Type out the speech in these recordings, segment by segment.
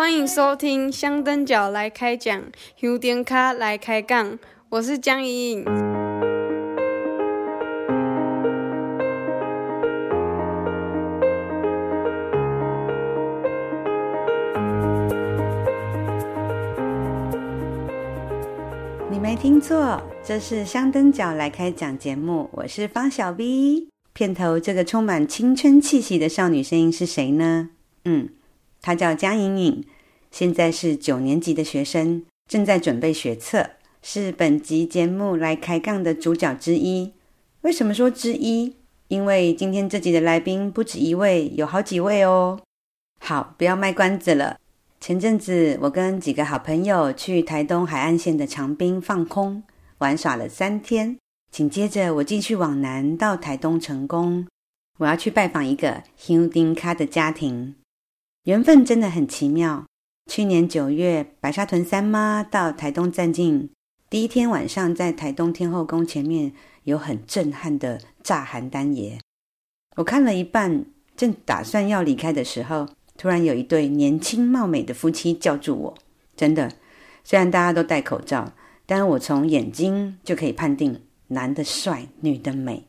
欢迎收听香灯脚来开讲，香灯卡来开杠，我是江莹莹。你没听错，这是香灯脚来开讲节目，我是方小 V。片头这个充满青春气息的少女声音是谁呢？嗯，她叫江颖颖，现在是九年级的学生，正在准备学测，是本集节目来开杠的主角之一。为什么说之一？因为今天这集的来宾不止一位，有好几位哦。好，不要卖关子了。前阵子我跟几个好朋友去台东海岸线的长滨放空，玩耍了三天。紧接着，我继续往南到台东成功，我要去拜访一个香灯脚的家庭。缘分真的很奇妙。去年九月，白沙屯三妈到台东站境，第一天晚上在台东天后宫前面有很震撼的炸邯郸爷。我看了一半，正打算要离开的时候，突然有一对年轻貌美的夫妻叫住我。真的，虽然大家都戴口罩，但我从眼睛就可以判定。男的帅，女的美。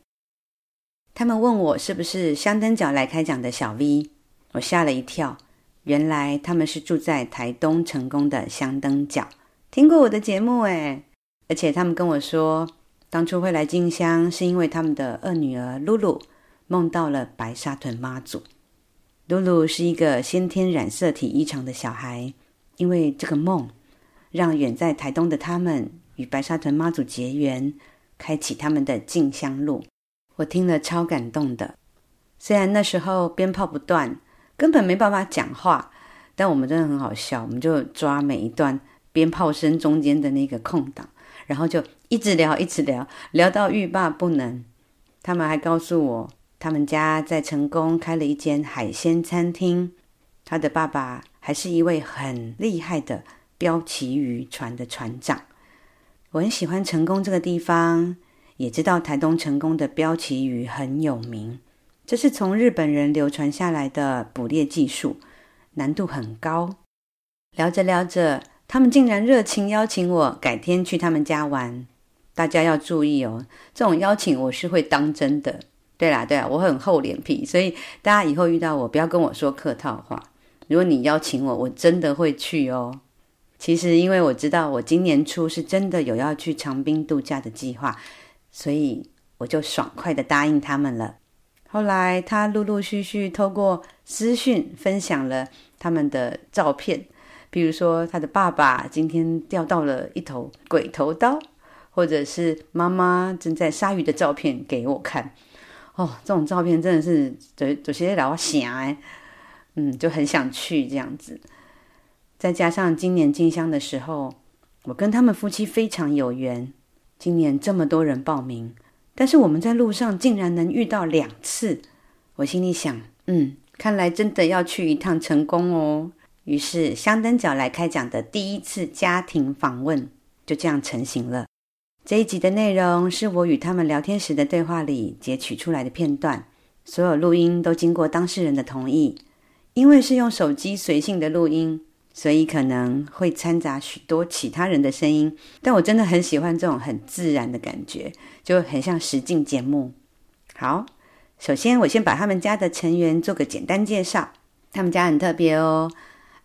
他们问我是不是香灯脚来开讲的小 V，我吓了一跳。原来他们是住在台东成功的香灯脚，听过我的节目诶。而且他们跟我说，当初会来进香是因为他们的二女儿露露梦到了白沙屯妈祖。露露是一个先天染色体异常的小孩，因为这个梦，让远在台东的他们与白沙屯妈祖结缘。开启他们的进香路，我听了超感动的。虽然那时候鞭炮不断，根本没办法讲话，但我们真的很好笑。我们就抓每一段鞭炮声中间的那个空档，然后就一直聊，一直聊，聊到欲罢不能。他们还告诉我，他们家在成功开了一间海鲜餐厅，他的爸爸还是一位很厉害的标旗渔船的船长。我很喜欢成功这个地方，也知道台东成功的标旗鱼很有名，这是从日本人流传下来的捕猎技术，难度很高。聊着聊着，他们竟然热情邀请我改天去他们家玩。大家要注意哦，这种邀请我是会当真的。对啦对啦，我很厚脸皮，所以大家以后遇到我不要跟我说客套话。如果你邀请我，我真的会去哦。其实，因为我知道我今年初是真的有要去长滨度假的计划，所以我就爽快的答应他们了。后来，他陆陆续续透过私讯分享了他们的照片，比如说他的爸爸今天钓到了一头鬼头刀，或者是妈妈正在杀鱼的照片给我看。哦，这种照片真的是有有些老想哎，嗯，就很想去这样子。再加上今年进香的时候，我跟他们夫妻非常有缘。今年这么多人报名，但是我们在路上竟然能遇到两次。我心里想，嗯，看来真的要去一趟成功哦。于是香灯脚来开讲的第一次家庭访问就这样成型了。这一集的内容是我与他们聊天时的对话里截取出来的片段，所有录音都经过当事人的同意，因为是用手机随性的录音。所以可能会掺杂许多其他人的声音，但我真的很喜欢这种很自然的感觉，就很像实境节目。好，首先我先把他们家的成员做个简单介绍。他们家很特别哦，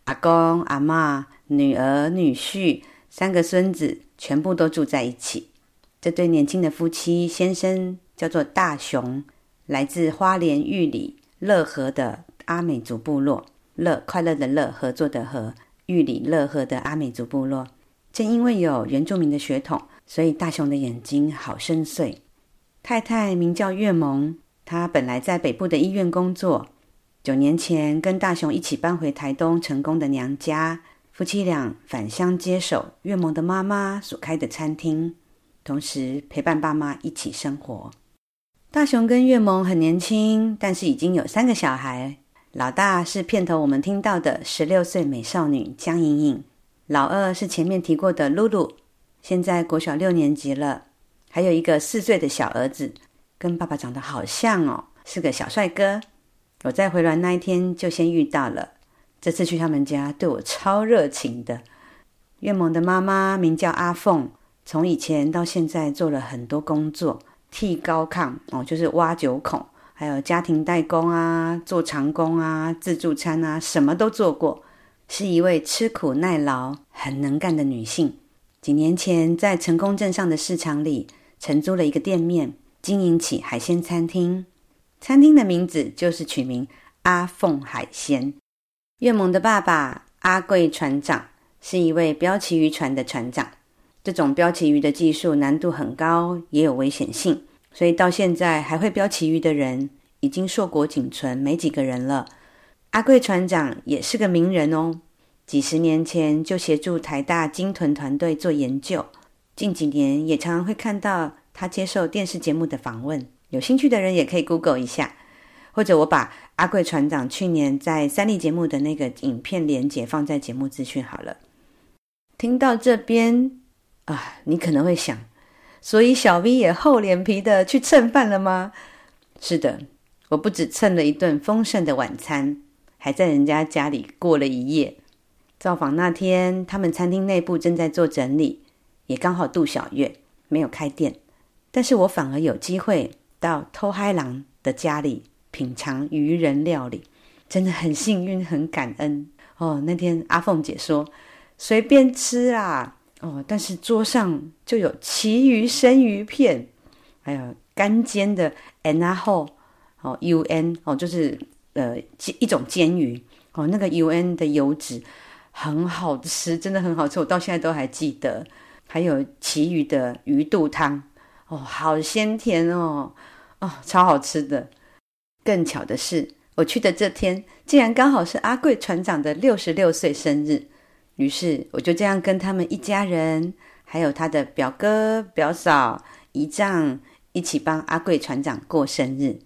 阿公、阿嬷、女儿、女婿，三个孙子全部都住在一起。这对年轻的夫妻，先生叫做大雄，来自花莲玉里乐和的阿美族部落。乐快乐的乐，合作的合，玉里乐和的阿美族部落，正因为有原住民的血统，所以大雄的眼睛好深邃。太太名叫月萌，她本来在北部的医院工作，九年前跟大雄一起搬回台东成功的娘家，夫妻俩返乡接手月萌的妈妈所开的餐厅，同时陪伴爸妈一起生活。大雄跟月萌很年轻，但是已经有三个小孩。老大是片头我们听到的十六岁美少女江莹莹，老二是前面提过的露露，现在国小六年级了，还有一个四岁的小儿子，跟爸爸长得好像哦，是个小帅哥。我在回銮那一天就先遇到了，这次去他们家，对我超热情的。岳萌的妈妈名叫阿凤，从以前到现在做了很多工作，剃高亢哦，就是挖九孔，还有家庭代工啊，做长工啊，自助餐啊，什么都做过，是一位吃苦耐劳、很能干的女性。几年前在成功镇上的市场里承租了一个店面，经营起海鲜餐厅。餐厅的名字就是取名阿凤海鲜。月萌的爸爸阿贵船长是一位标旗渔船的船长，这种标旗鱼的技术难度很高，也有危险性，所以到现在还会标旗鱼的人已经硕果仅存，没几个人了。阿贵船长也是个名人哦，几十年前就协助台大鲸豚团队做研究，近几年也常常会看到他接受电视节目的访问。有兴趣的人也可以 Google 一下。或者我把阿贵船长去年在三立节目的那个影片连结放在节目资讯好了。听到这边啊，你可能会想，所以小 V 也厚脸皮的去蹭饭了吗？是的，我不止蹭了一顿丰盛的晚餐，还在人家家里过了一夜。造访那天，他们餐厅内部正在做整理，也刚好度小月，没有开店，但是我反而有机会到偷嗨郎的家里。品尝渔人料理，真的很幸运，很感恩哦。那天阿凤姐说随便吃啊，哦，但是桌上就有旗鱼生鱼片，还有干煎的 N 啊后哦 U N 哦，就是呃一种煎鱼哦，那个 U N 的油脂很好吃，真的很好吃，我到现在都还记得。还有旗鱼的鱼肚汤哦，好鲜甜哦，哦，超好吃的。更巧的是，我去的这天竟然刚好是阿贵船长的六十六岁生日，于是我就这样跟他们一家人，还有他的表哥、表嫂、姨丈一起帮阿贵船长过生日。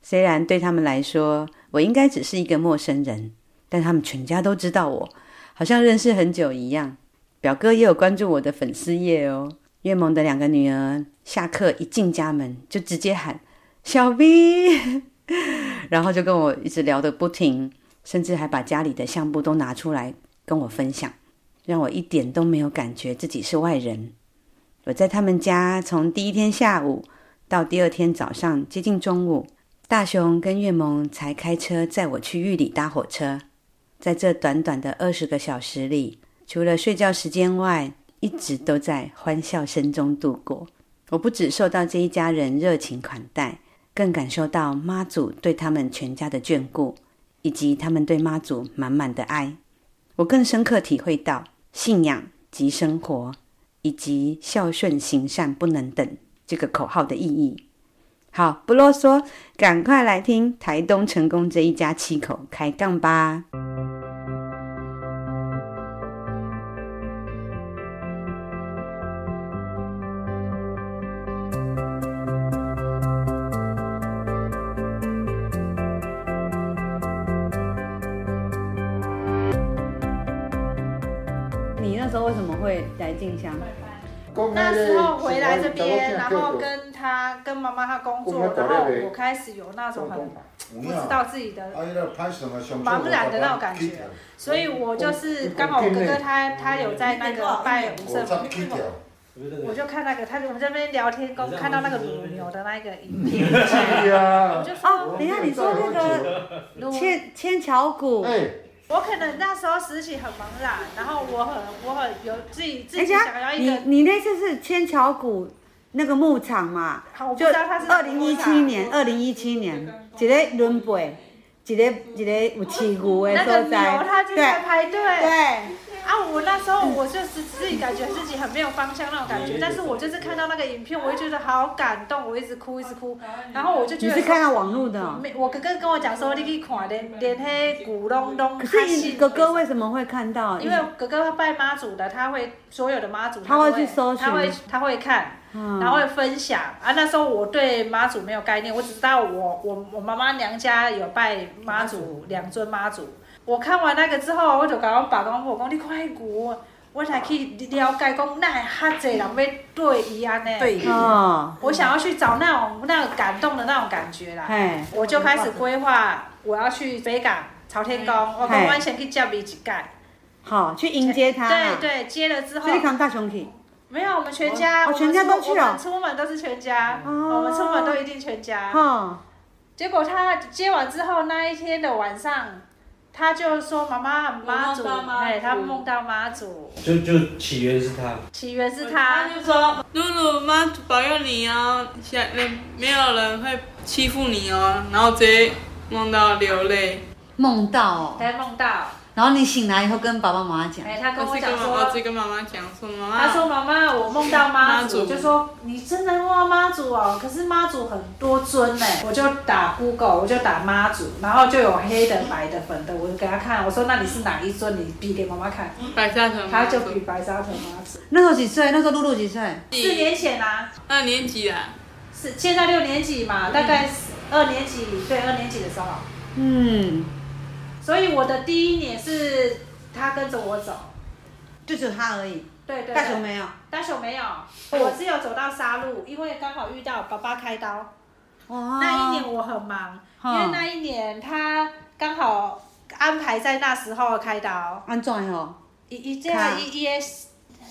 虽然对他们来说，我应该只是一个陌生人，但他们全家都知道我，好像认识很久一样。表哥也有关注我的粉丝页哦。月萌的两个女儿下课一进家门就直接喊：“小 V。”然后就跟我一直聊得不停，甚至还把家里的相簿都拿出来跟我分享，让我一点都没有感觉自己是外人。我在他们家从第一天下午到第二天早上接近中午，大雄跟月萌才开车载我去玉里搭火车。在这短短的二十个小时里，除了睡觉时间外，一直都在欢笑声中度过。我不只受到这一家人热情款待。更感受到妈祖对他们全家的眷顾，以及他们对妈祖满满的爱。我更深刻体会到信仰及生活，以及孝顺行善不能等这个口号的意义。好，不啰嗦，赶快来听台东成功这一家七口开杠吧。来进香。那时候回来这边，然后跟他跟妈妈他工作，然后我开始有那种很不知道自己的茫然的那种感觉，所以我就是刚好我哥哥他他有在那个拜五圣母，我就看那个他我们这边聊天，刚看到那个乳牛的那个影片，我就说哦，等一下你说那个千千桥谷。我可能那时候实习很茫然，然后我很我很有自己自己想要一个。你你那次是千桥谷那个牧场嘛？好，我不知道他是二零一七年，二零一七年，一个轮背，一个一个有饲牛的所在。那在排队。对。啊，我那时候我就是自己感觉自己很没有方向那种感觉，但是我就是看到那个影片，我就觉得好感动，我一直哭一直哭，然后我就觉得。你是看到网络的、哦？没，我哥哥跟我讲说，你去看连连黑古隆咚。可是你哥哥为什么会看到？因为哥哥拜妈祖的，他会所有的妈祖他，他会去搜寻，他会他会看，嗯、然后会分享。啊，那时候我对妈祖没有概念，我只知道我我我妈妈娘家有拜妈祖两尊妈祖。我看完那个之后，我就甲我爸讲，我讲你快过，我才去了解讲，那哈侪人要对伊安呢？对，哦，我想要去找那种那个感动的那种感觉啦。嘿，我就开始规划，我要去北港朝天宫，我讲我先去接伊一届。好，去迎接他。对对，接了之后。所以扛大熊去。没有，我们全家。我全家都去了。我们出门都是全家，我们出门都一定全家。结果他接完之后，那一天的晚上，他就说：“妈妈，妈祖，哎，他梦到妈祖。”就就起源是他。起源是他。他就说：“露露，妈祖保佑你哦，现没没有人会欺负你哦。”然后直接梦到流泪。梦到。才梦到。然后你醒来以后跟爸爸妈妈讲，哎，他跟我讲说，我跟妈妈讲说，妈妈，他说妈妈，我梦到妈祖，就说你真的梦到妈祖哦，可是妈祖很多尊呢，我就打 Google，我就打妈祖，然后就有黑的、白的、粉的，我就给他看，我说那你是哪一尊？你比给妈妈看。白沙屯。他就比白沙屯妈祖。那时候几岁？那时候露露几岁？四年前啊。二年级啊。是现在六年级嘛？大概二年级，对，二年级的时候。嗯。所以我的第一年是。他跟着我走，就只有他而已。对对。大雄没有。大雄没有，我只有走到沙路，因为刚好遇到爸爸开刀。哦。那一年我很忙，因为那一年他刚好安排在那时候开刀。安怎哦？一一这样一一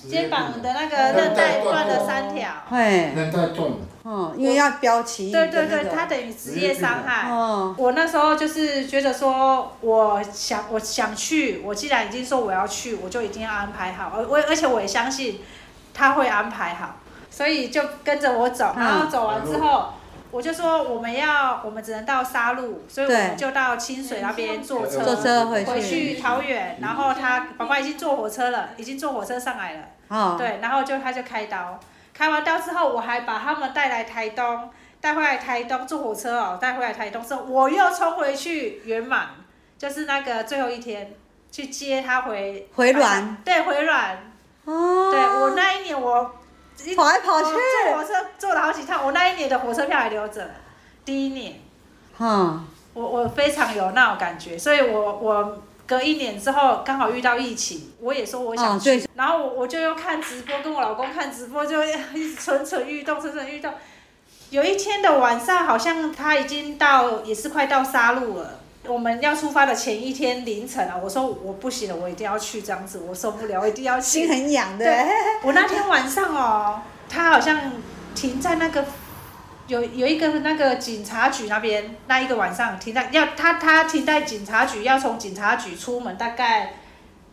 肩膀的那个韧带断了三条。嘿。韧带断了。哦，因为要标旗。对对对，他等于职业伤害。哦。我那时候就是觉得说，我想我想去，我既然已经说我要去，我就一定要安排好，而我而且我也相信他会安排好，所以就跟着我走，然后走完之后，我就说我们要我们只能到沙鹿，所以我们就到清水那边坐车，坐车回回去桃园，然后他爸爸已经坐火车了，已经坐火车上来了。哦。对，然后就他就开刀。开完刀之后，我还把他们带来台东，带回来台东坐火车哦，带回来台东之后，我又冲回去圆满，就是那个最后一天去接他回回銮，对，回软。哦。对，我那一年我跑来跑去坐火车坐了好几趟，我那一年的火车票还留着，第一年。嗯。我我非常有那种感觉，所以我我。隔一年之后，刚好遇到疫情，我也说我想去，哦、然后我我就又看直播，跟我老公看直播，就一直蠢蠢欲动，蠢蠢欲动。有一天的晚上，好像他已经到，也是快到沙戮了。我们要出发的前一天凌晨啊，我说我不行了，我一定要去这样子，我受不了，我一定要去。心很痒的。对，我那天晚上哦，他好像停在那个。有有一个那个警察局那边，那一个晚上停在要他他停在警察局，要从警察局出门，大概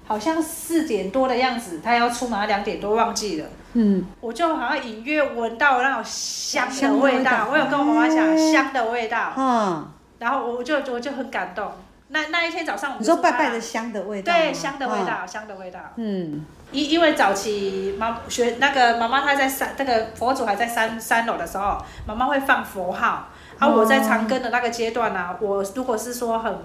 好像四点多的样子，他要出门，两点多忘记了。嗯，我就好像隐约闻到那种香的味道，味道我有跟我妈妈讲、欸、香的味道。嗯，然后我就我就很感动。那那一天早上我们，你说拜拜的香的味道，对，香的味道，香的味道。嗯，因因为早期妈学那个妈妈她在三，那个佛祖还在三三楼的时候，妈妈会放佛号。啊，我在长庚的那个阶段呢、啊，我如果是说很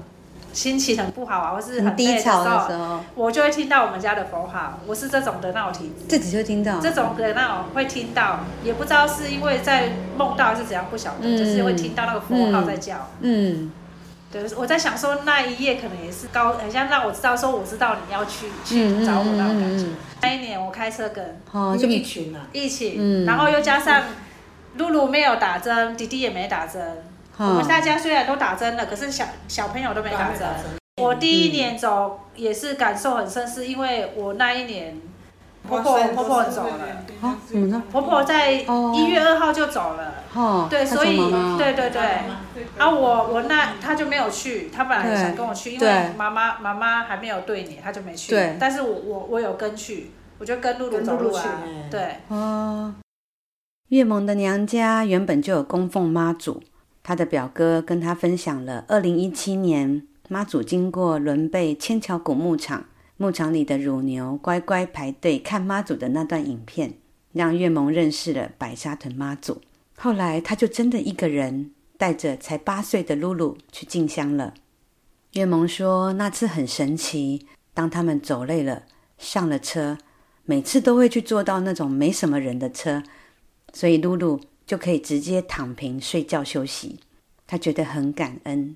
心情很不好啊，或是很低潮的时候，我就会听到我们家的佛号。我是这种的那种体质，自己就听到这种的那种会听到，也不知道是因为在梦到还是怎样，不晓得，嗯、就是会听到那个佛号在叫。嗯。嗯对，我在想说那一夜可能也是高，很像让我知道说我知道你要去去找我那种感觉。那一年我开车跟，哦，就一群啊，一起，嗯，然后又加上露露没有打针，弟弟也没打针，我们大家虽然都打针了，可是小小朋友都没打针。我第一年走也是感受很深，是因为我那一年。婆婆婆婆走了，啊，怎么了？婆婆在一月二号就走了，哦，对，所以对对对，啊，我我那他就没有去，他本来想跟我去，因为妈妈妈妈还没有对你，他就没去，对，但是我我我有跟去，我就跟露露走路啊，对，哦，月萌的娘家原本就有供奉妈祖，他的表哥跟他分享了二零一七年妈祖经过仑背千桥古牧场。牧场里的乳牛乖乖排队看妈祖的那段影片，让月萌认识了白沙屯妈祖。后来，他就真的一个人带着才八岁的露露去进香了。月萌说，那次很神奇，当他们走累了，上了车，每次都会去坐到那种没什么人的车，所以露露就可以直接躺平睡觉休息。他觉得很感恩。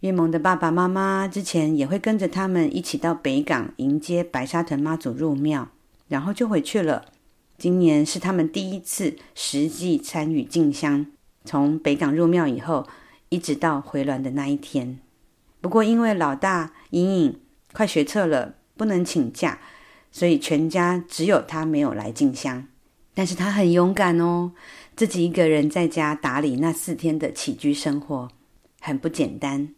月萌的爸爸妈妈之前也会跟着他们一起到北港迎接白沙屯妈祖入庙，然后就回去了。今年是他们第一次实际参与进香，从北港入庙以后，一直到回銮的那一天。不过因为老大莹莹快学测了，不能请假，所以全家只有他没有来进香。但是他很勇敢哦，自己一个人在家打理那四天的起居生活，很不简单。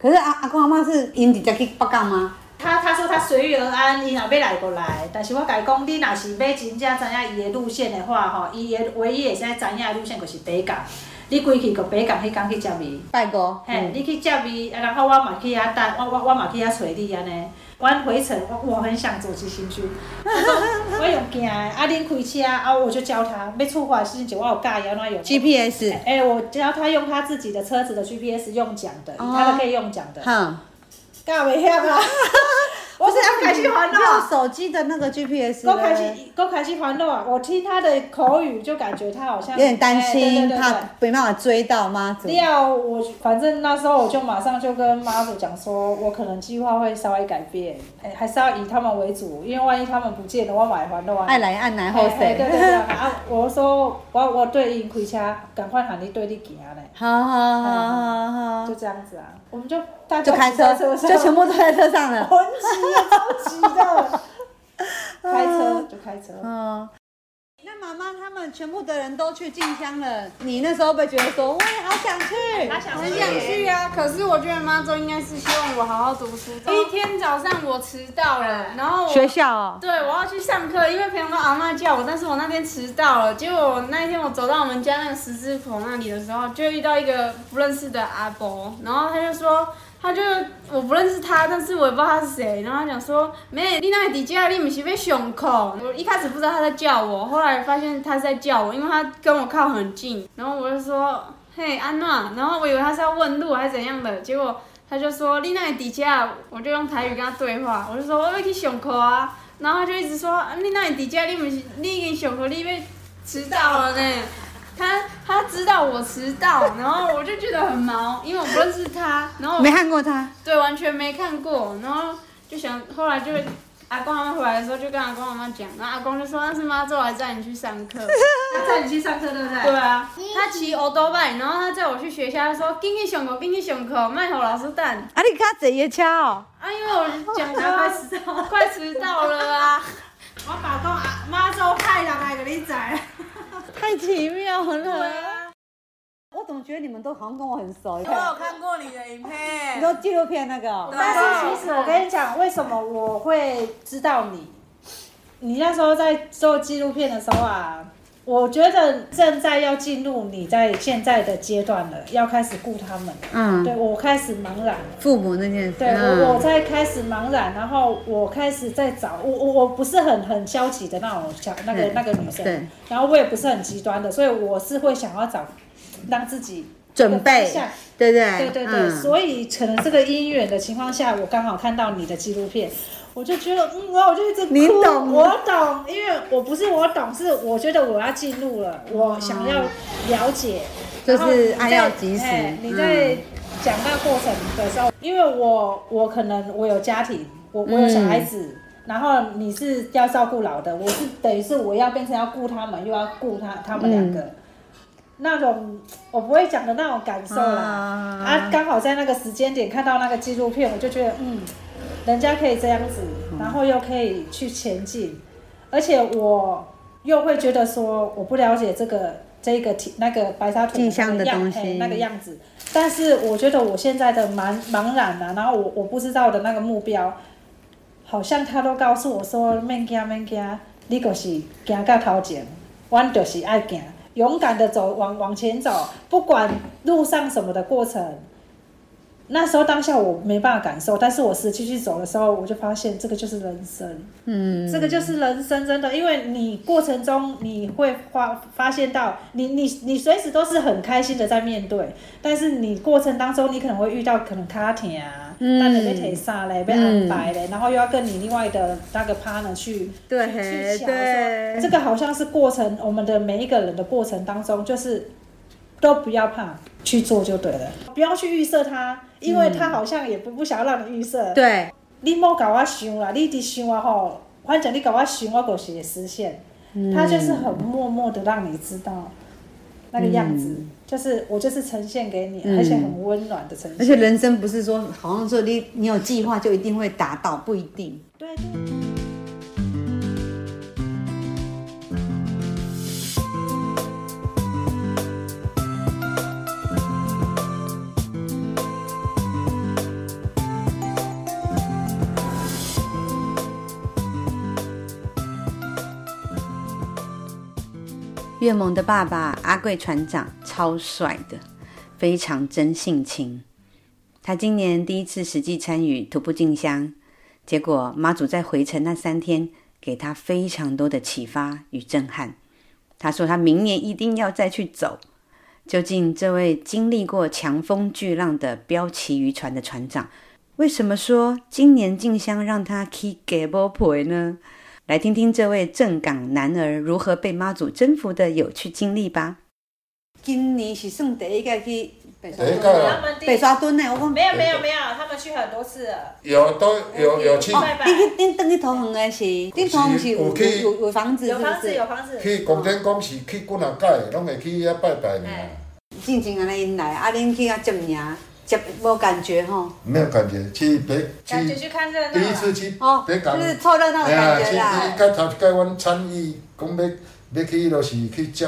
可是阿阿公阿妈是因直接去北港吗？他他说他随遇而安，伊若要来就来。但是我甲伊讲，你若是要真正知影伊的路线的话，吼，伊的唯一会使知影的路线就是北港。你归去个北港迄工去接伊，拜五。嘿，你去接伊，啊，然后我嘛去遐等，我我我嘛去遐找你安尼。阮回程，我我很想坐直行区。我用行的，啊，恁开车，啊，我就教他。要出发的时阵，我有教伊安怎用。GPS。哎、欸，我教他用他自己的车子的 GPS 用讲的，哦、他都可以用讲的。哼。教袂晓啊。我是要开始环路，用手机的那个 GPS。都开始，都开始环路啊！我听他的口语，就感觉他好像有点担心，怕没办法追到妈祖。要我，反正那时候我就马上就跟妈祖讲说，我可能计划会稍微改变，哎，还是要以他们为主，因为万一他们不见了，我买环路啊。爱来按来后谁？对对对 啊！我说我我对应开车，赶快喊你对你行嘞。好好好好好，就这样子啊，我们就大家就开车，就全部都在车上了。超级的，开车就开车。嗯，那妈妈他们全部的人都去进香了，你那时候会觉得说，我也好想去，很想去啊。可是我觉得妈祖应该是希望我好好读书。一天早上我迟到了，然后学校哦，对，我要去上课，因为平常都阿妈叫我，但是我那天迟到了。结果我那一天我走到我们家那个十字口那里的时候，就遇到一个不认识的阿伯，然后他就说。他就我不认识他，但是我也不知道他是谁。然后他讲说，妹，你那底下你不是要上课？我一开始不知道他在叫我，后来发现他在叫我，因为他跟我靠很近。然后我就说，嘿，安娜。然后我以为他是要问路还是怎样的，结果他就说，你那底下，我就用台语跟他对话。我就说，我要去上课啊。然后他就一直说，你那底下你不是你已经上课，你要迟到了呢。他他知道我迟到，然后我就觉得很毛，因为我不认识他，然后没看过他，对，完全没看过，然后就想后来就阿公他们回来的时候就跟阿公阿妈讲，然后阿公就说那是妈祖来 载你去上课，他载你去上课对不对？对啊，他骑欧多拜，然后他载我去学校，他说进去上课，进去上课，卖给老师等。啊，你看坐夜车哦？啊，因为我讲他快迟到，快迟到了啊！我爸讲阿，妈祖派人来给你载。太奇妙了！对啊，我怎么觉得你们都好像跟我很熟？我有看过你的影片，你说纪录片那个。但是其实我跟你讲，为什么我会知道你？你那时候在做纪录片的时候啊。我觉得正在要进入你在现在的阶段了，要开始顾他们了。嗯，对，我开始茫然。父母那件事。对，我我在开始茫然，然后我开始在找我我我不是很很消极的那种小那个那个女生，对，然后我也不是很极端的，所以我是会想要找让自己准备，对对对对对，所以可能这个姻缘的情况下，我刚好看到你的纪录片。我就觉得，嗯，然后我就一直哭。你懂，我懂，因为我不是我懂，是我觉得我要进入了，我想要了解。就是爱要及时。你在讲那个过程的时候，因为我我可能我有家庭，我我有小孩子，然后你是要照顾老的，我是等于是我要变成要顾他们，又要顾他他们两个，那种我不会讲的那种感受啦。啊，刚好在那个时间点看到那个纪录片，我就觉得，嗯。人家可以这样子，然后又可以去前进，而且我又会觉得说，我不了解这个这个体那个白沙屯的那个样子，那个样子。但是我觉得我现在的茫茫然啊，然后我我不知道的那个目标，好像他都告诉我说，免惊免惊，你就是行到头前，我就是爱行，勇敢的走往往前走，不管路上什么的过程。那时候当下我没办法感受，但是我实际去走的时候，我就发现这个就是人生，嗯，这个就是人生，真的，因为你过程中你会发发现到你，你你你随时都是很开心的在面对，但是你过程当中你可能会遇到可能卡点啊，嗯，被推杀嘞，被安排嘞，然后又要跟你另外的那个 partner 去对去去对，这个好像是过程，我们的每一个人的过程当中，就是都不要怕去做就对了，不要去预设它。因为他好像也不不想要让你预设，对，你莫搞我想啦，你一直想啊吼，反正你搞我想，我就是会实现。他就是很默默的让你知道那个样子，就是我就是呈现给你，而且很温暖的呈现。而且人生不是说好像说你你有计划就一定会达到，不一定。对对。月萌的爸爸阿贵船长超帅的，非常真性情。他今年第一次实际参与徒步进香，结果妈祖在回程那三天给他非常多的启发与震撼。他说他明年一定要再去走。究竟这位经历过强风巨浪的标旗渔船的船长，为什么说今年进香让他去给波婆呢？来听听这位正港男儿如何被妈祖征服的有趣经历吧。今年是算第一个去北沙屯，白沙墩呢？我讲没有没有没有，他们去很多次了。有都有有去。哦，你去你等去桃园的是，你桃园是有有有房子，有房子有房子。去公天宫是去几啊届，拢会去遐拜拜呢。进前安尼因来，啊，恁去遐接尔。没感觉哈，没有感觉，去别去第一次去哦，别感就是凑热闹的感觉啦。去去头一届阮参与，讲要要去，就是去接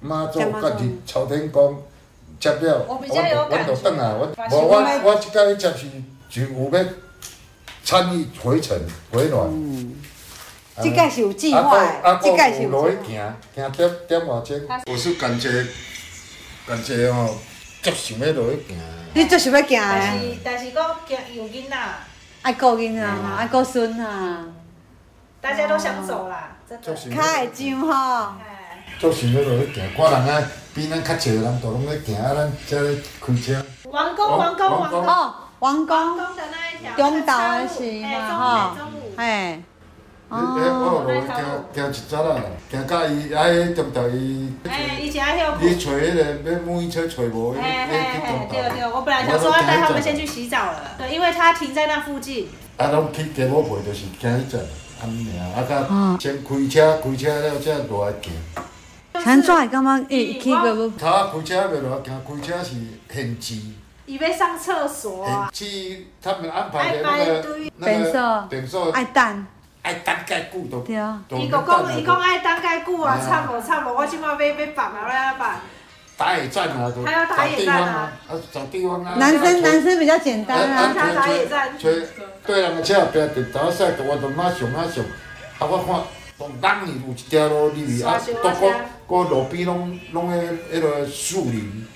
妈祖，甲日朝天宫接了，我我就转来，我我我我这届接是就有要参与回程回暖。嗯，这届是有计划，这届是有落去行，行点点外钟。我是感觉感觉哦，足想要落去行。你就是要行的，但是但是讲惊有囡仔，爱顾囡仔嘛，爱顾孙啊，大家都想走啦，真的。较会上吼。做想要落去行，看人啊，比咱较济人都拢咧行，啊，咱才咧开车。王宫，王宫，王宫。哦，王宫。王宫的那一条。中岛的是嘛吼，嘿。哦，我落去行行一节啦，行到伊啊，迄中岛伊。哎，以前还有。你找迄个要母婴车找无？哎哎哎，对对，我本来想说要带他们先去洗澡了，对，因为他停在那附近。啊，拢去鸡母背，就是行迄节，安尼尔，啊，甲先开车，开车了才落来行。安怎会感觉伊去过无？头啊，开车袂落来行，开车是限制。伊要上厕所。限制，他们安排的那个那个便所。爱等。爱等介久都，对啊。伊个讲，伊讲爱等介久啊，惨无惨无，我即摆要要放啊，我要办。打野战啊，都。还要打野战啊。啊，找地方啊。男生男生比较简单啊。他打野战。吹，对人个车边电头晒，我都马上马上。啊，我看，当当年有一条路入去啊，都个个路边拢拢个迄落树林，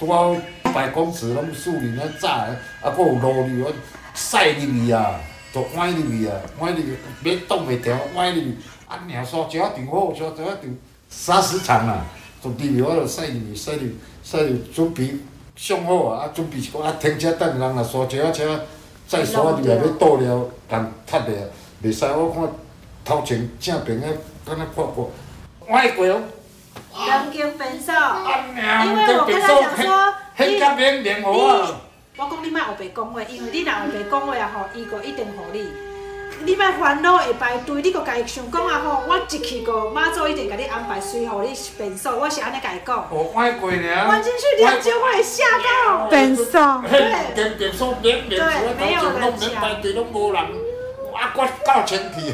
拄好一百公尺拢树林啊，窄啊，啊，个有路入去，晒入去啊。就歪入去啊，歪入去，要挡袂牢，歪入去，啊，尔沙石场好，沙石场三十场啊，就入去我就驶入去，驶入，驶入准备上好啊，啊，准备一个啊停车等人啊，沙石车再沙入来要倒了，共踢了，袂使我看头前正平个敢若破过，歪过哦。人经分手，因为我跟他讲说，迄甲免连河啊。我讲你莫后白讲话，因为你若后白讲话啊吼，伊个一定互你。你莫烦恼会排队，你个家己想讲啊吼，我一去过妈祖一定甲你安排随互你便所，我是安尼甲伊讲。我爱过呢。我进去了就会吓到。便所。对。便便所免免除，头前拢免排队，拢无人，我我到前去。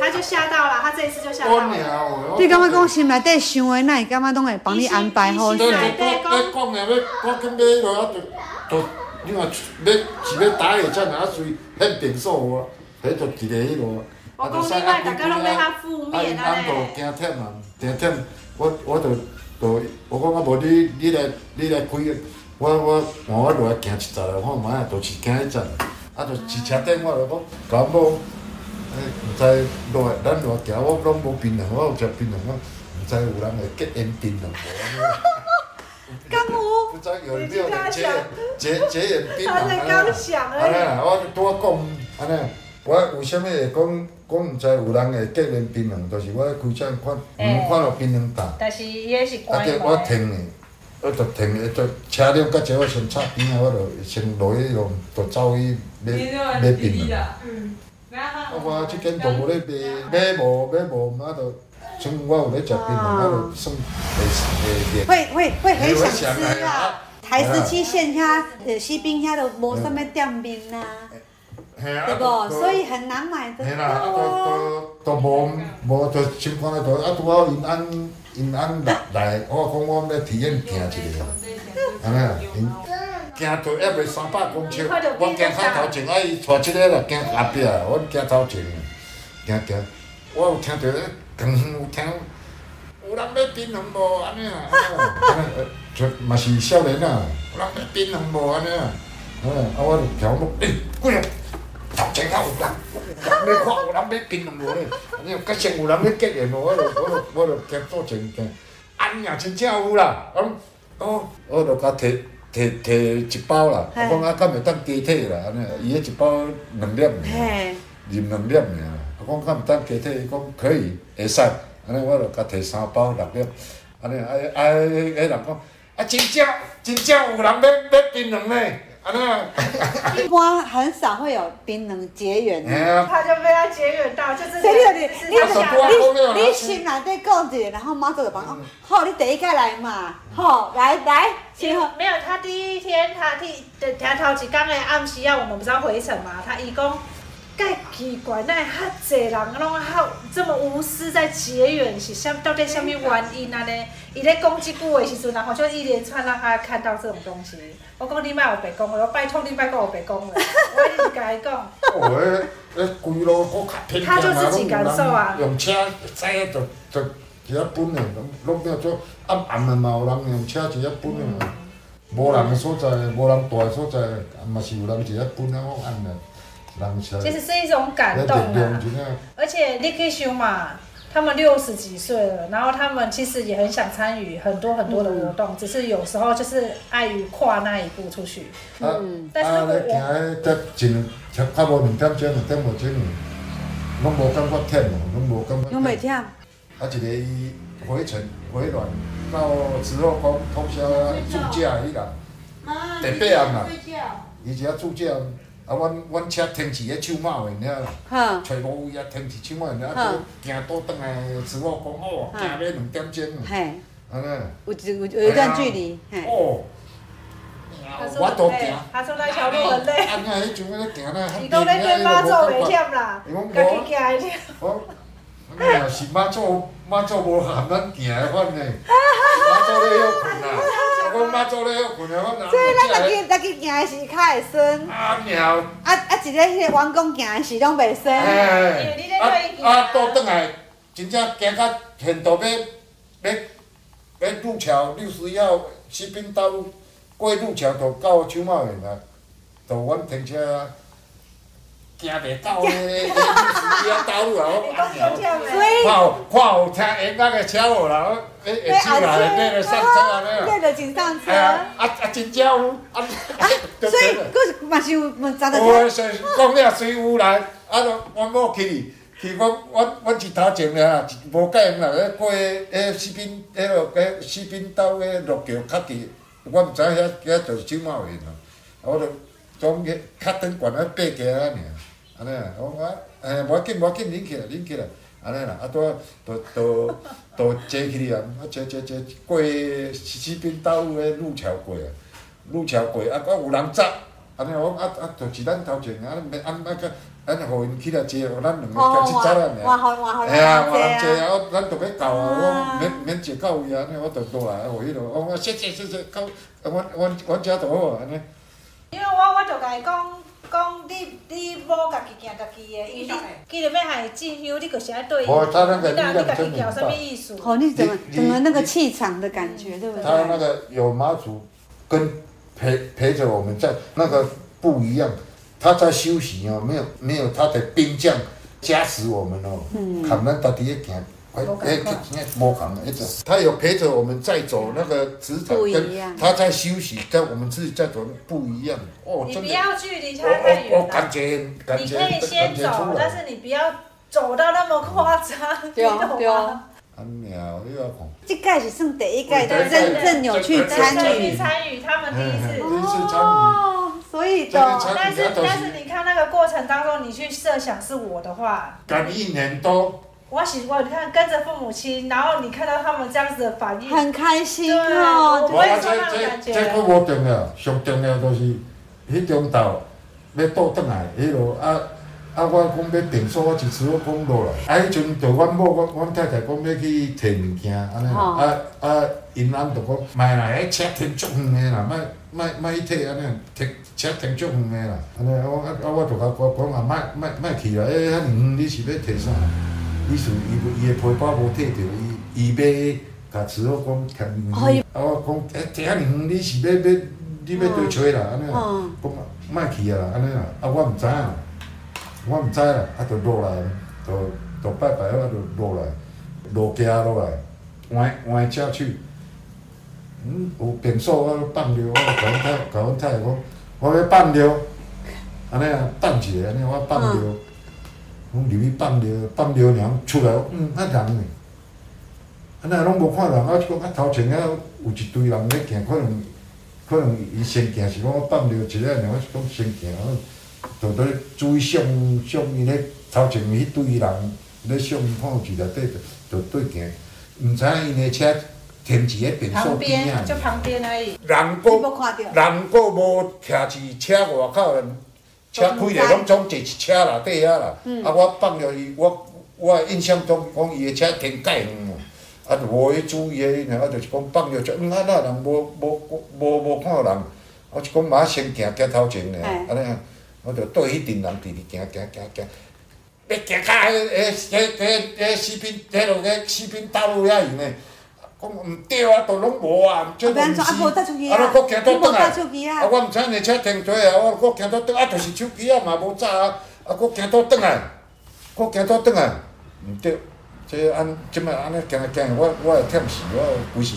他就吓到了，他这一次就吓到了。你感觉讲心内底想的，那会感觉拢会帮你安排好势。对对对，讲讲的要，我跟买落啊，就就。你话要是要打野战啊，随很便所哦，迄就一个迄落，啊，就使啊，大家拢要较负面啊咧。惊忝啊，惊忝，我我就就我讲啊，无你你来你来开，我我换我落来行一阵来看觅啊，就是惊迄阵，啊，就一车电话来讲，搞某，哎，毋知落来咱落来行，我拢无槟榔，我有食槟榔，我毋知有人会结缘槟榔无。刚有，不知有没有结结结缘槟榔啊？安尼啊，我拄啊讲安尼，我为虾米会讲讲毋知有人会结缘槟榔，就是我开车看，毋看到槟榔档。但是伊个是关门。啊！我停的，我就停的，就车辆较济，我先插边啊，我就先落去路，就走去买买槟榔。嗯。啊！我即间都无咧卖，买无买无，妈就。像我有咧食槟榔，我就算会会会会很想吃啊！台十七线遐，呃，西滨遐都无啥物店面呐，对不？所以很难买得到啊。都都无无，就情况咧，都啊，拄好因安因安来来，我讲我们来体验行一个，安尼啊，因行到还袂三百公尺，我行较头前，啊伊带即个啦行后壁，我行头前，行行，我有听到咧，刚有听，有人买槟榔无？安尼啊，安尼，就嘛是少年啊，有人买槟榔无？安尼啊，嗯，啊我就听讲，诶，几个头前较有人，你看有人买槟榔无咧？安尼，较先有人咧结缘无？我就我就我就行做前行，安尼啊，真正有啦，嗯，哦，我就甲摕。摕摕一包啦，我讲啊，敢会当加体啦，安尼，伊迄一包两粒尔，啉两粒尔，我讲敢会当加体，伊讲可以，会使，安尼我就甲摕三包六粒，安尼啊啊，迄人讲，啊真正真正有人要要槟榔呢，安尼啊。一般很少会有槟榔结缘的。他就被他结缘到，就是。你你你你你心内底讲一个，然后妈做就讲，好，你第一个来嘛，好，来来。没有，他第一天他第的头头一天的暗时啊，我们不是要回程嘛？他伊讲，介奇怪，那遐济人拢好这么无私在结缘，是啥？到底什么原因啊？呢？伊咧讲即句话的时阵，然后就一连串让他看到这种东西。我讲你莫有白讲，我拜托你莫讲我白讲的，我一直甲伊讲。哦，诶诶，规路我较偏他就自己感受啊。用车载啊，就就一般的，拢拢变做暗暗的嘛，有人用车一般的。无人的所在，无人住的所在，嘛是有人一日本啊，我按了，人车。其实是一种感动啊。而且你可以想嘛，他们六十几岁了，然后他们其实也很想参与很多很多的活动，只是有时候就是碍于跨那一步出去。嗯。但是我。啊，你行诶，得真，差差无两点钟，两点无钟，拢无感觉忝哦，拢无感觉。拢袂忝。啊，一个伊回程回暖。到之后讲通宵驻驾迄个，第八暗啦，伊只驻驾，啊，阮阮车停伫咧秋马园了，找无位啊，停伫秋马园了，行倒转来自我讲哦，行了两点钟，安尼，有一有有一段距离，哦，我都行，他说那条路很累，啊，那迄阵咧行咧，伊讲咧跟妈祖袂忝啦，家己行一条。你若是妈祖，妈祖无含咱行的款呢，妈祖咧休困啦，我妈做咧休困的，我哪？所以咱家己家己行的是较会酸。啊猫。啊啊！一个迄个员工行的是拢袂酸。哎。啊啊！倒转来，真正行到现到要要要路桥六十一号西滨道路过路桥，就到秋茂园啦，就阮停车。行袂到诶，诶，路啊，道路啊，我看有看有听音乐诶车无啦，诶，会起来咧个上车啊，咧个真上车。啊啊真正有，啊，所以佫是嘛是有问查到。有诶，说讲了随有来，啊，阮某去，去我我我是头前啦，无介远啦，咧过诶西滨，迄落个西滨道诶路桥较低，我毋知影遐遐就是秋茂园咯，我着总个较短管啊爬起来尔。安尼啊，我讲，诶，无要紧，无要紧，恁去啦，恁去啦，安尼啦，啊，拄啊，都都都坐去啊，啊，坐坐坐过西西滨道路诶路桥过啊，路桥过啊，阁有人闸，安尼我啊啊，就是咱头前啊，免按那个，咱互因起来坐，互咱两个开始闸啦，尔。换换换换。系啊，换人坐啊，咱着要到啊，我免免坐到位啊，安尼我着倒来啊，互迄落，我我谢谢谢谢，到，阮阮阮遮着好啊，安尼。因为我我着甲伊讲。讲你你无家己行家己的，伊你既然要喊伊进香，你就是爱对伊，你那你家己行什么意思？哦，你怎么怎么那个气场的感觉，对不对？他那个有妈祖跟陪陪着我们在那个不一样，他在休息哦，没有没有他的兵将加持我们哦，他们到底要行。哎，摸扛的，一直他有陪着我们在走那个职场，跟他在休息，跟我们自己在走不一样。哦，你不要距离他太远了。你可以先走，但是你不要走到那么夸张，对对。很妙，你要看。这届是算第一届的真正有去参与，参与他们第一次。第一次参与。所以懂，但是但是你看那个过程当中，你去设想是我的话。赶一年多。我喜欢你看跟着父母亲，然后你看到他们这样子的反应，很开心哦。我也说那种感觉。这这个无重要，上重要就是，迄中昼要倒转来，迄落啊啊！我讲要订锁，我一次我讲落来。啊，迄阵就阮某，我阮太太讲要去摕物件，安尼啊啊！因翁就讲，莫啦，迄车停足远的啦，莫莫莫去摕安尼，停车停足远的啦。安尼我啊啊！我就甲我讲啊，莫莫莫去啦，迄遐尔远，你是要摕啥？意思伊伊个皮包无摕着，伊伊要甲慈后宫牵面。啊，我讲，诶，这遐尔远，你是要要你要佗找啦？安尼啊，讲莫去啊啦，安尼啦。啊，我毋知影，我毋知啦。啊，着落来，着着拜拜，我着落来，落驾落来，换换车去。嗯，有便所，我放尿，我甲阮太甲阮太太讲，我要放尿，安尼啊，等一下，安尼我放尿。讲入去放尿，放尿然后出来，嗯，啊人呢？啊那拢无看人，啊就讲啊头前啊有一堆人咧行，可能可能伊先行是讲我放尿一下，然后是讲先行，就咧注意上上伊咧头前迄堆人咧上看有一内底就就对行，毋知影因个车停伫咧便所边啊。就旁边而已。人阁人阁无徛伫车外口。车开咧，拢总坐一车内底遐啦。嗯、啊，我放了伊，我我印象中讲伊的车停介远嘛，啊，就无去注意个，啊，就是讲放了就嗯啊，那人无无无无看人，我就讲马上先行行头前咧，安尼啊，我就对迄阵人直直行行行行，要行到迄迄迄迄迄士兵，迄落个士兵道路遐远咧。讲毋对啊，都拢无啊，即毋是，啊，搁行倒转来，啊，我毋知影个车停佗啊，我我行倒转，啊，就是手机啊嘛无闸啊，啊，我行倒转来，我行倒转来，毋对，即安即摆安尼行行，我我会忝死，我规时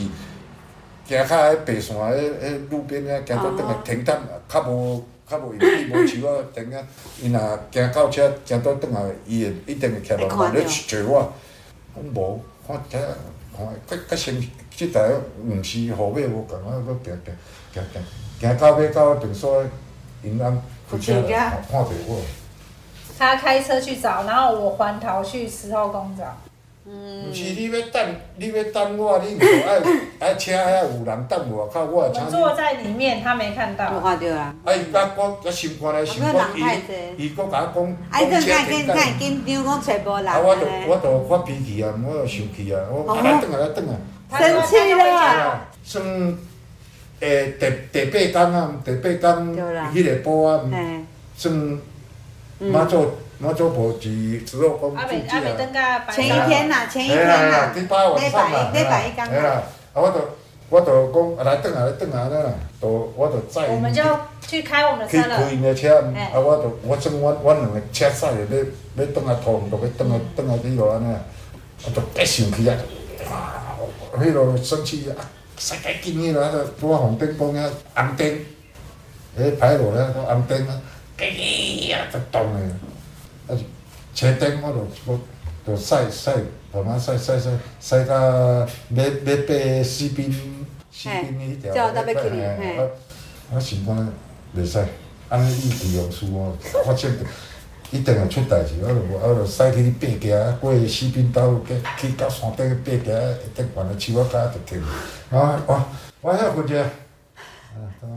行较迄白线，迄迄路边遐行倒转来停等，较无较无容易无树啊停啊，伊若行到车行倒转来，伊会一定会徛落来咧找我，讲无看车。看，较较先，即台毋是号码无共，我搁行行行行行到尾到便所，因翁开车看着我。他开车去找，然后我还逃去十号公找。嗯。毋是你要等，你要等我，你着爱爱车遐有人等我，靠我。我坐在里面，他没看到。看到啊。啊！伊甲我，我心肝来心肝，伊伊搁甲我讲，讲找无人。啊！我着我着发脾气啊，我着生气啊，我来等啊来等啊。生气了。算诶第第八天啊，第八天迄个保安算妈祖。妈祖婆是慈后宫主祭啊！前一天呐，前一天呐，礼拜礼拜一刚刚。啊，我着我着讲，啊来转下来转啊，安尼啦，着我着载。我们就去开我们的车了。去开因个车，啊我着我算我我两个车载的，要要转下拖，着要转下转下去落安尼啊，我着别生气啊！啊，迄落生气啊，驶较紧个啦，拄啊红灯讲遐红灯，迄歹路遐个红灯啊，叽呀就动个。啊，车顶我着我着驶驶，慢慢驶驶驶驶到要要爬西滨西滨迄条，嘿，我想讲袂使，安尼意气用事哦，发生一定会出代志，我着我着驶去爬行，过西滨道路，去到山顶爬行，一顶悬了树仔脚就停，啊我我遐回去，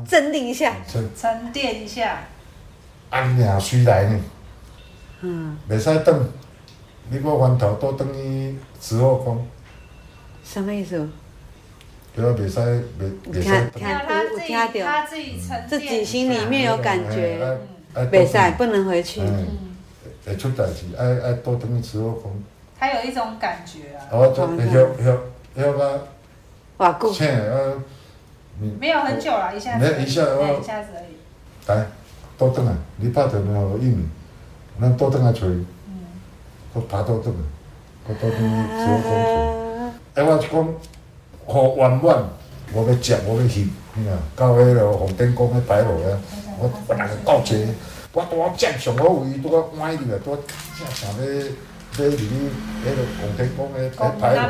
镇定一下，沉淀一下，安命随来呢。嗯，袂使转，你搁翻头倒转去慈后宫。什么意思？对啊，袂使，袂袂使。听他自己，他自己沉淀。自己心里面有感觉，袂使，不能回去。会出代志，爱爱倒转去慈后宫。他有一种感觉啊。哦，就晓晓晓个。哇，够。请啊！没有很久了，一下子。没，一下哦。一下子而已。来，倒转来，你拍电话给伊。咱倒转来找伊，搁爬倒转来，搁倒转去慈后宫找。哎，我是讲，好弯弯，我要接，我要翕，你看，到迄个红灯宫迄牌路啊，我我人到这，我我接上好位，拄啊歪入来，拄正想要要入去迄个红灯宫迄迄牌路，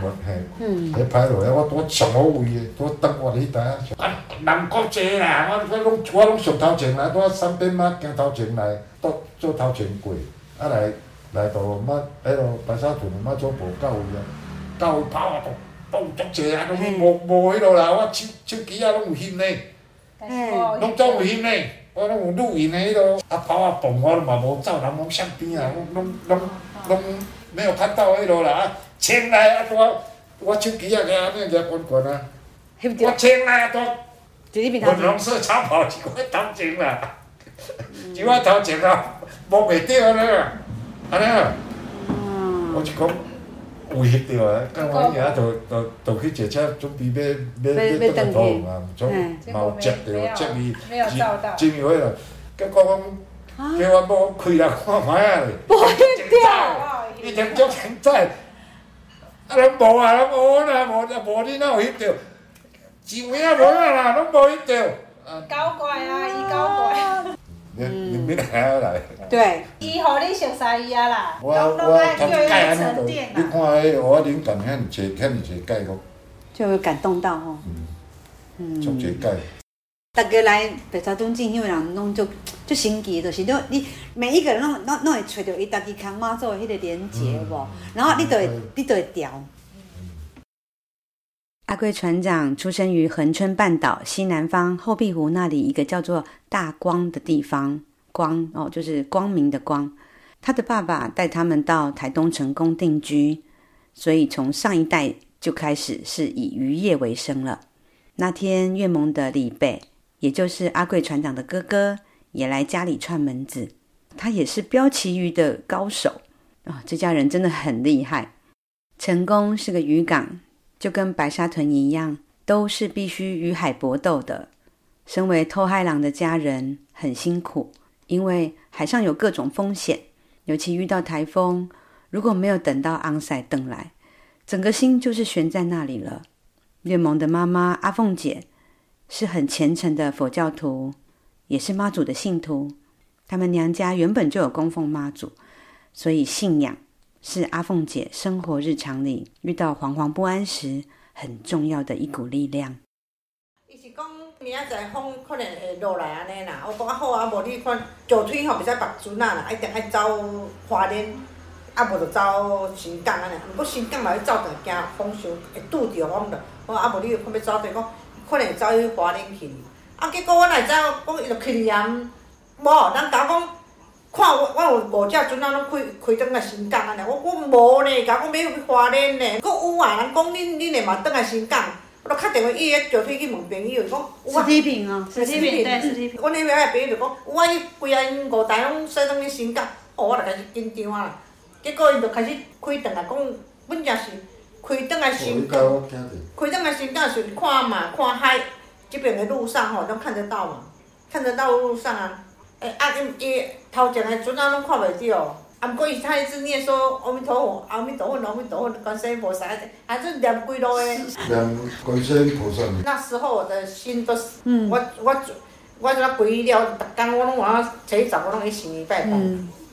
公园嘿，我拄上好位个，拄等我去台啊，人够济啦，我我拢我拢上头前来，拄三边嘛行头前来，倒。做头前过，啊来来到马，迄落白沙屯马祖埔到位啊，到位跑啊，都都足济啊，拢无无迄落啦，我手手机啊拢有翕呢，拢总有翕呢，我拢有录影的迄落，啊跑啊蹦，我嘛无走，人拢相边啊，拢拢拢拢没有看到迄落啦，啊，冲来啊，我我手机啊，个安尼个关关啊，我冲来啊，都，粉红色长袍一块头前啦，一块头前啦，摸袂着了。安尼啊，我就讲有翕着啊，到尾仔就就就去坐车准备要要要倒来土嘛，毋错，嘛有接着接伊，真有迄落，结果讲叫我某开来看觅仔咧，精彩，一点足精彩，啊，拢无啊，拢无啦，无啊无你哪有翕着，一位仔无啊啦，拢无翕着。搞怪啊，伊搞怪。你你免来来。对，伊互你熟悉伊啊啦。我我头一摆安尼就，你看迄我灵感遐尔济，遐尔济解个。就有感动到吼。嗯。嗯。足济解。大家来白沙屯进香的人拢就就神奇，就是你你每一个人拢拢拢会找到伊家己扛妈祖的迄个连接无，然后你就会你就会调。阿贵船长出生于恒春半岛西南方后壁湖那里一个叫做大光的地方，光哦，就是光明的光。他的爸爸带他们到台东成功定居，所以从上一代就开始是以渔业为生了。那天月蒙的李贝，也就是阿贵船长的哥哥，也来家里串门子。他也是标旗鱼的高手啊、这家人真的很厉害。成功是个渔港。就跟白沙屯一样，都是必须与海搏斗的。身为偷海人的家人很辛苦，因为海上有各种风险，尤其遇到台风，如果没有等到昂赛登来，整个心就是悬在那里了。月蒙的妈妈阿凤姐是很虔诚的佛教徒，也是妈祖的信徒。他们娘家原本就有供奉妈祖，所以信仰。是阿凤姐生活日常里遇到惶惶不安时很重要的一股力量。伊是讲明仔载风可能会落来安尼啦，我讲啊好啊，无你看石腿吼，袂使白船啊啦，一定爱走花莲，啊无就走新港安尼。毋过新港嘛要走着，惊风伤会拄着，我毋着。我啊无你看要走对，讲可能会走去花莲去。啊结果我来走，讲伊着去年，无人甲我讲。看我，我有五只船仔拢开开转来新港安尼，我我无呢，甲我买去花莲呢，佫有啊，人讲恁恁会嘛转来新港，我敲电话伊个石腿去问朋友，伊讲实体品哦，实体品，对，实体品。阮迄边个朋友就讲，有啊，伊规个因五台拢驶转去新港，哦，我着开始紧张啊，结果伊着开始开转来讲，阮正是开转来新港，开转来新港是看嘛看海，这边的路上吼拢看得到嘛，看得到路上啊。诶，啊，伊伊头前的船啊拢看袂着，啊，毋过伊他一直念说阿弥陀佛，阿弥陀佛，阿弥陀佛，观世音菩萨，还是念几路的。念观世音菩萨。那时候我的心都是，嗯、我我我做皈依了，逐工我拢往初一十我拢去寺庙拜拜，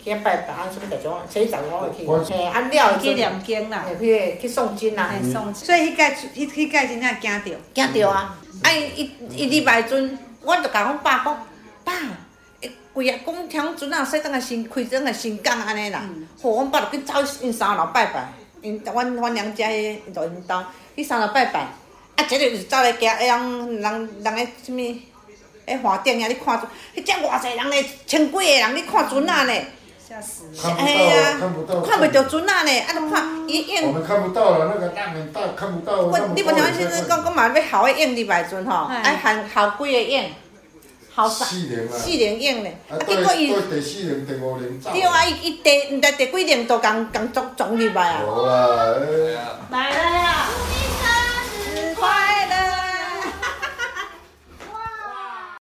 去拜拜，安什么代种，初一十我会去。嘿，安了去念经啦，去去诵经啦。所以迄届迄迄届真正惊着，惊着啊！啊，伊伊伊礼拜阵，我就甲阮爸讲，爸。规啊，讲听船仔驶转来新开转来新港安尼啦，吼，阮爸着去走因三楼拜拜，因阮阮娘家迄因着因兜去三楼拜拜，啊，一个就是走来行，哎人人人诶啥物，迄花顶遐咧看船，迄只偌济人咧，千几个人咧看船仔咧，吓死！哎呀，看袂着船。仔咧，啊，着看伊影。我们看不到了，那个浪很大，看不到。我你无听时阵讲讲嘛要校个影礼拜阵吼，啊含校几个影。四年啊，四年用咧，啊结果伊第四年、第五年走。对啊，伊伊第毋知第几年都共共总总入来啊。好啊，来了呀！祝你生日快乐！哇！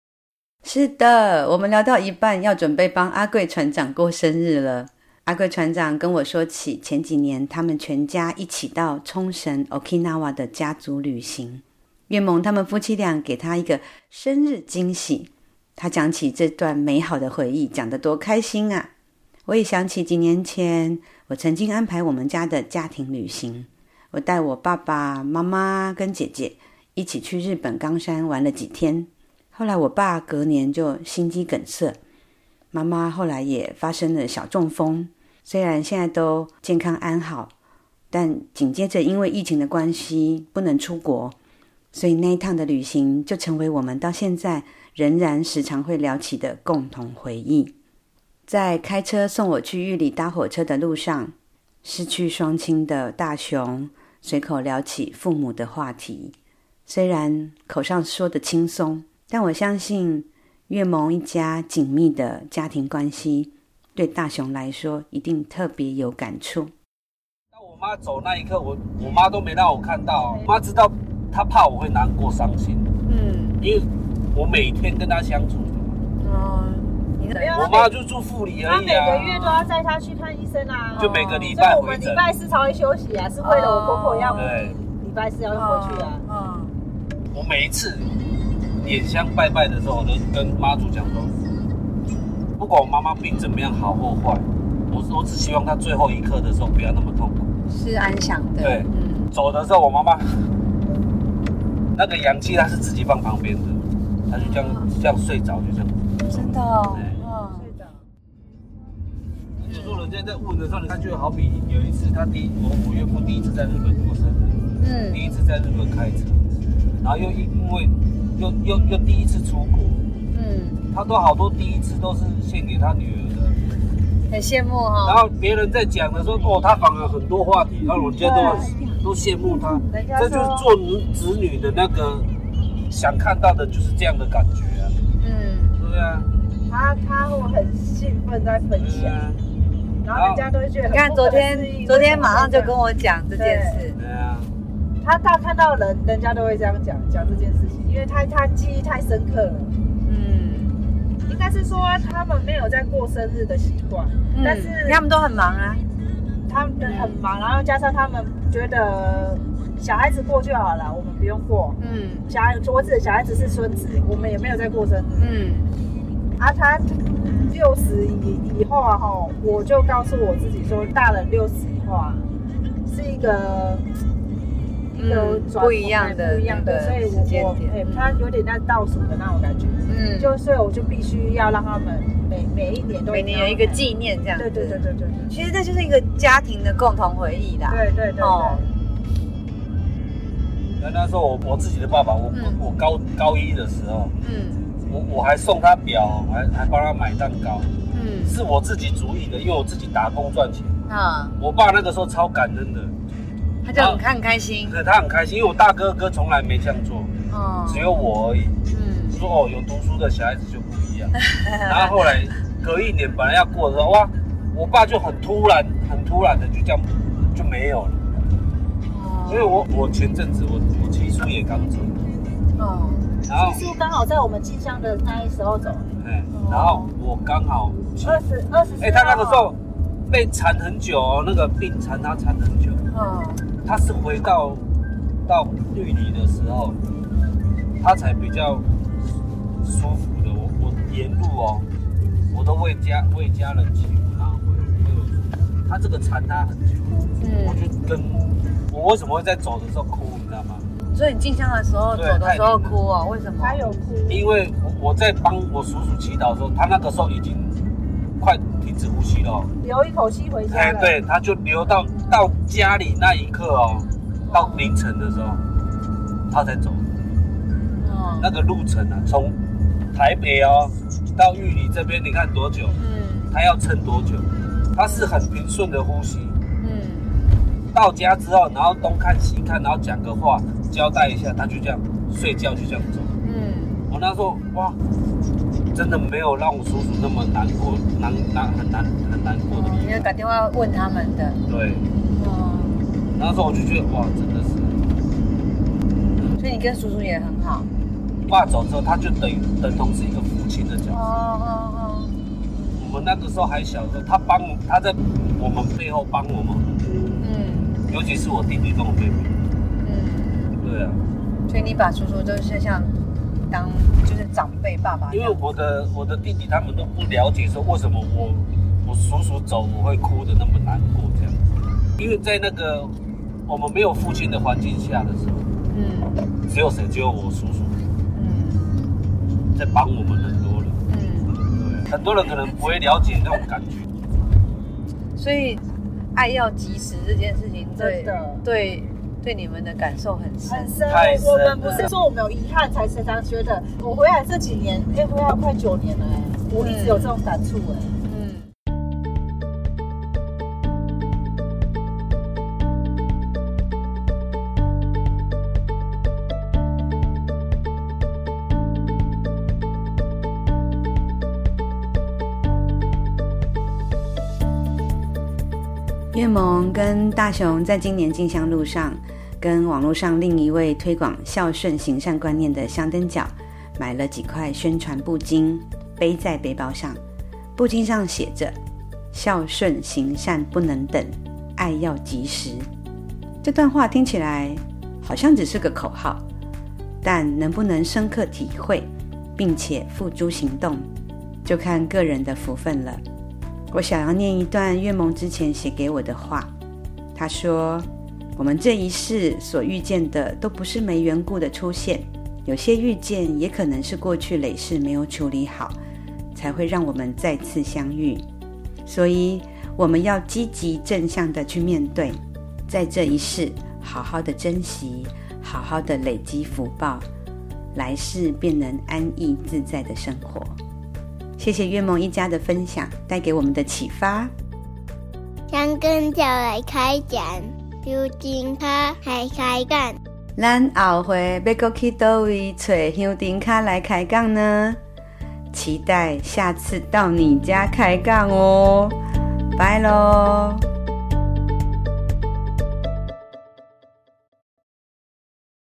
是的，我们聊到一半，要准备帮阿贵船长过生日了。阿贵船长跟我说起前几年他们全家一起到冲绳 Okinawa 的家族旅行，愿蒙他们夫妻俩给他一个生日惊喜。他讲起这段美好的回忆，讲得多开心啊！我也想起几年前，我曾经安排我们家的家庭旅行，我带我爸爸妈妈跟姐姐一起去日本冈山玩了几天。后来我爸隔年就心肌梗塞，妈妈后来也发生了小中风，虽然现在都健康安好，但紧接着因为疫情的关系不能出国，所以那一趟的旅行就成为我们到现在仍然时常会聊起的共同回忆。在开车送我去玉里搭火车的路上，失去双亲的大雄随口聊起父母的话题，虽然口上说的轻松，但我相信月萌一家紧密的家庭关系，对大雄来说一定特别有感触。当我妈走那一刻，我我妈都没让我看到，我妈知道她怕我会难过伤心，嗯，因为我每天跟他相处。我妈就住护理而已啊。她每个月都要带他去看医生啊。就每个礼拜我们礼拜四才会休息啊，是为了我婆婆要对礼拜四要回去啊。嗯。我每一次点香拜拜的时候，我都跟妈祖讲说，不管我妈妈病怎么样好或坏，我我只希望她最后一刻的时候不要那么痛苦，是安详的。对，嗯。走的时候，我妈妈那个氧气它是自己放旁边的，她就这样这样睡着，就这样。真的哦。现在在问的时候，他就好比有一次，他第我我岳父第一次在日本过生日，嗯，第一次在日本开车，然后又因因为又又又第一次出国，嗯，他都好多第一次都是献给他女儿的，很羡慕哈、哦。然后别人在讲的时候，哦，他反而很多话题，然后我觉得都都羡慕他，这就是做子女的那个想看到的就是这样的感觉啊，嗯，对啊，他他会很兴奋在分享。然后人家都会觉得，你看昨天，昨天马上就跟我讲这件事。对啊，他大看到人，人家都会这样讲讲这件事情，因为他他记忆太深刻了。嗯，应该是说他们没有在过生日的习惯，但是他们都很忙啊，他们很忙，然后加上他们觉得小孩子过就好了，我们不用过。嗯，小孩我指的小孩子是孙子，我们也没有在过生日。嗯，啊他。六十以以后啊，哈，我就告诉我自己说，大人六十以后啊，是一个一个不一样的不一样的，所以我我哎，他有点在倒数的那种感觉，嗯，就所以我就必须要让他们每每一年都每年有一个纪念这样，对对对对对，其实这就是一个家庭的共同回忆啦，对对对对。那那时候我我自己的爸爸，我我高高一的时候，嗯。我我还送他表，还还帮他买蛋糕，嗯，是我自己主意的，因为我自己打工赚钱。啊。我爸那个时候超感恩的，他就很很开心，对，他很开心，因为我大哥哥从来没这样做，哦，只有我而已，嗯，说哦，有读书的小孩子就不一样。然后后来隔一年本来要过的时候，哇，我爸就很突然，很突然的就这样就没有了，哦，因为我我前阵子我我七叔也刚走，哦。然后七叔刚好在我们进香的那时候走，哎，然后我刚好二十二十，哎，他那个时候被缠很久哦，那个病缠他缠很久，嗯，他是回到到玉里的时候，他才比较舒服的。我我沿路哦，我都为家为家人祈福，然后会会有他这个缠他很久，嗯，我就跟我为什么会在走的时候哭，你知道吗？所以你进香的时候走的时候哭哦？为什么？他有哭。因为我我在帮我叔叔祈祷的时候，他那个时候已经快停止呼吸了，留一口气回家。哎，对，他就留到到家里那一刻哦，到凌晨的时候，他才走。哦。那个路程啊，从台北哦到玉里这边，你看多久？嗯。他要撑多久？他是很平顺的呼吸。嗯。到家之后，然后东看西看，然后讲个话。交代一下，他就这样睡觉，就这样走。嗯，我那时候哇，真的没有让我叔叔那么难过，难难很难很难过的。你要打电话问他们的。对。哦。那时候我就觉得哇，真的是。所以你跟叔叔也很好。爸走之后，他就等于等同是一个父亲的角色。哦哦哦。我们那个时候还小的时候，他帮他在我们背后帮我们。嗯。尤其是我弟弟跟我妹妹。对啊，所以你把叔叔都是像当就是长辈爸爸。因为我的我的弟弟他们都不了解说为什么我我叔叔走我会哭的那么难过这样，因为在那个我们没有父亲的环境下的时候，嗯，只有谁？只有我叔叔，嗯，在帮我们很多人，嗯，对，很多人可能不会了解那种感觉。所以爱要及时这件事情，对对对，你们的感受很深。很深。我们不是说我们有遗憾才常常觉得，我回来这几年，哎，回来快九年了，哎，我一直有这种感触，哎。月萌跟大雄在今年进香路上，跟网络上另一位推广孝顺行善观念的香灯角，买了几块宣传布巾，背在背包上。布巾上写着：“孝顺行善不能等，爱要及时。”这段话听起来好像只是个口号，但能不能深刻体会，并且付诸行动，就看个人的福分了。我想要念一段月萌之前写给我的话。他说：“我们这一世所遇见的都不是没缘故的出现，有些遇见也可能是过去累世没有处理好，才会让我们再次相遇。所以我们要积极正向的去面对，在这一世好好的珍惜，好好的累积福报，来世便能安逸自在的生活。”谢谢月梦一家的分享，带给我们的启发。香灯脚来开讲，丢金卡来开讲。咱后回要过去倒位找香丁卡来开讲呢？期待下次到你家开讲哦，拜喽。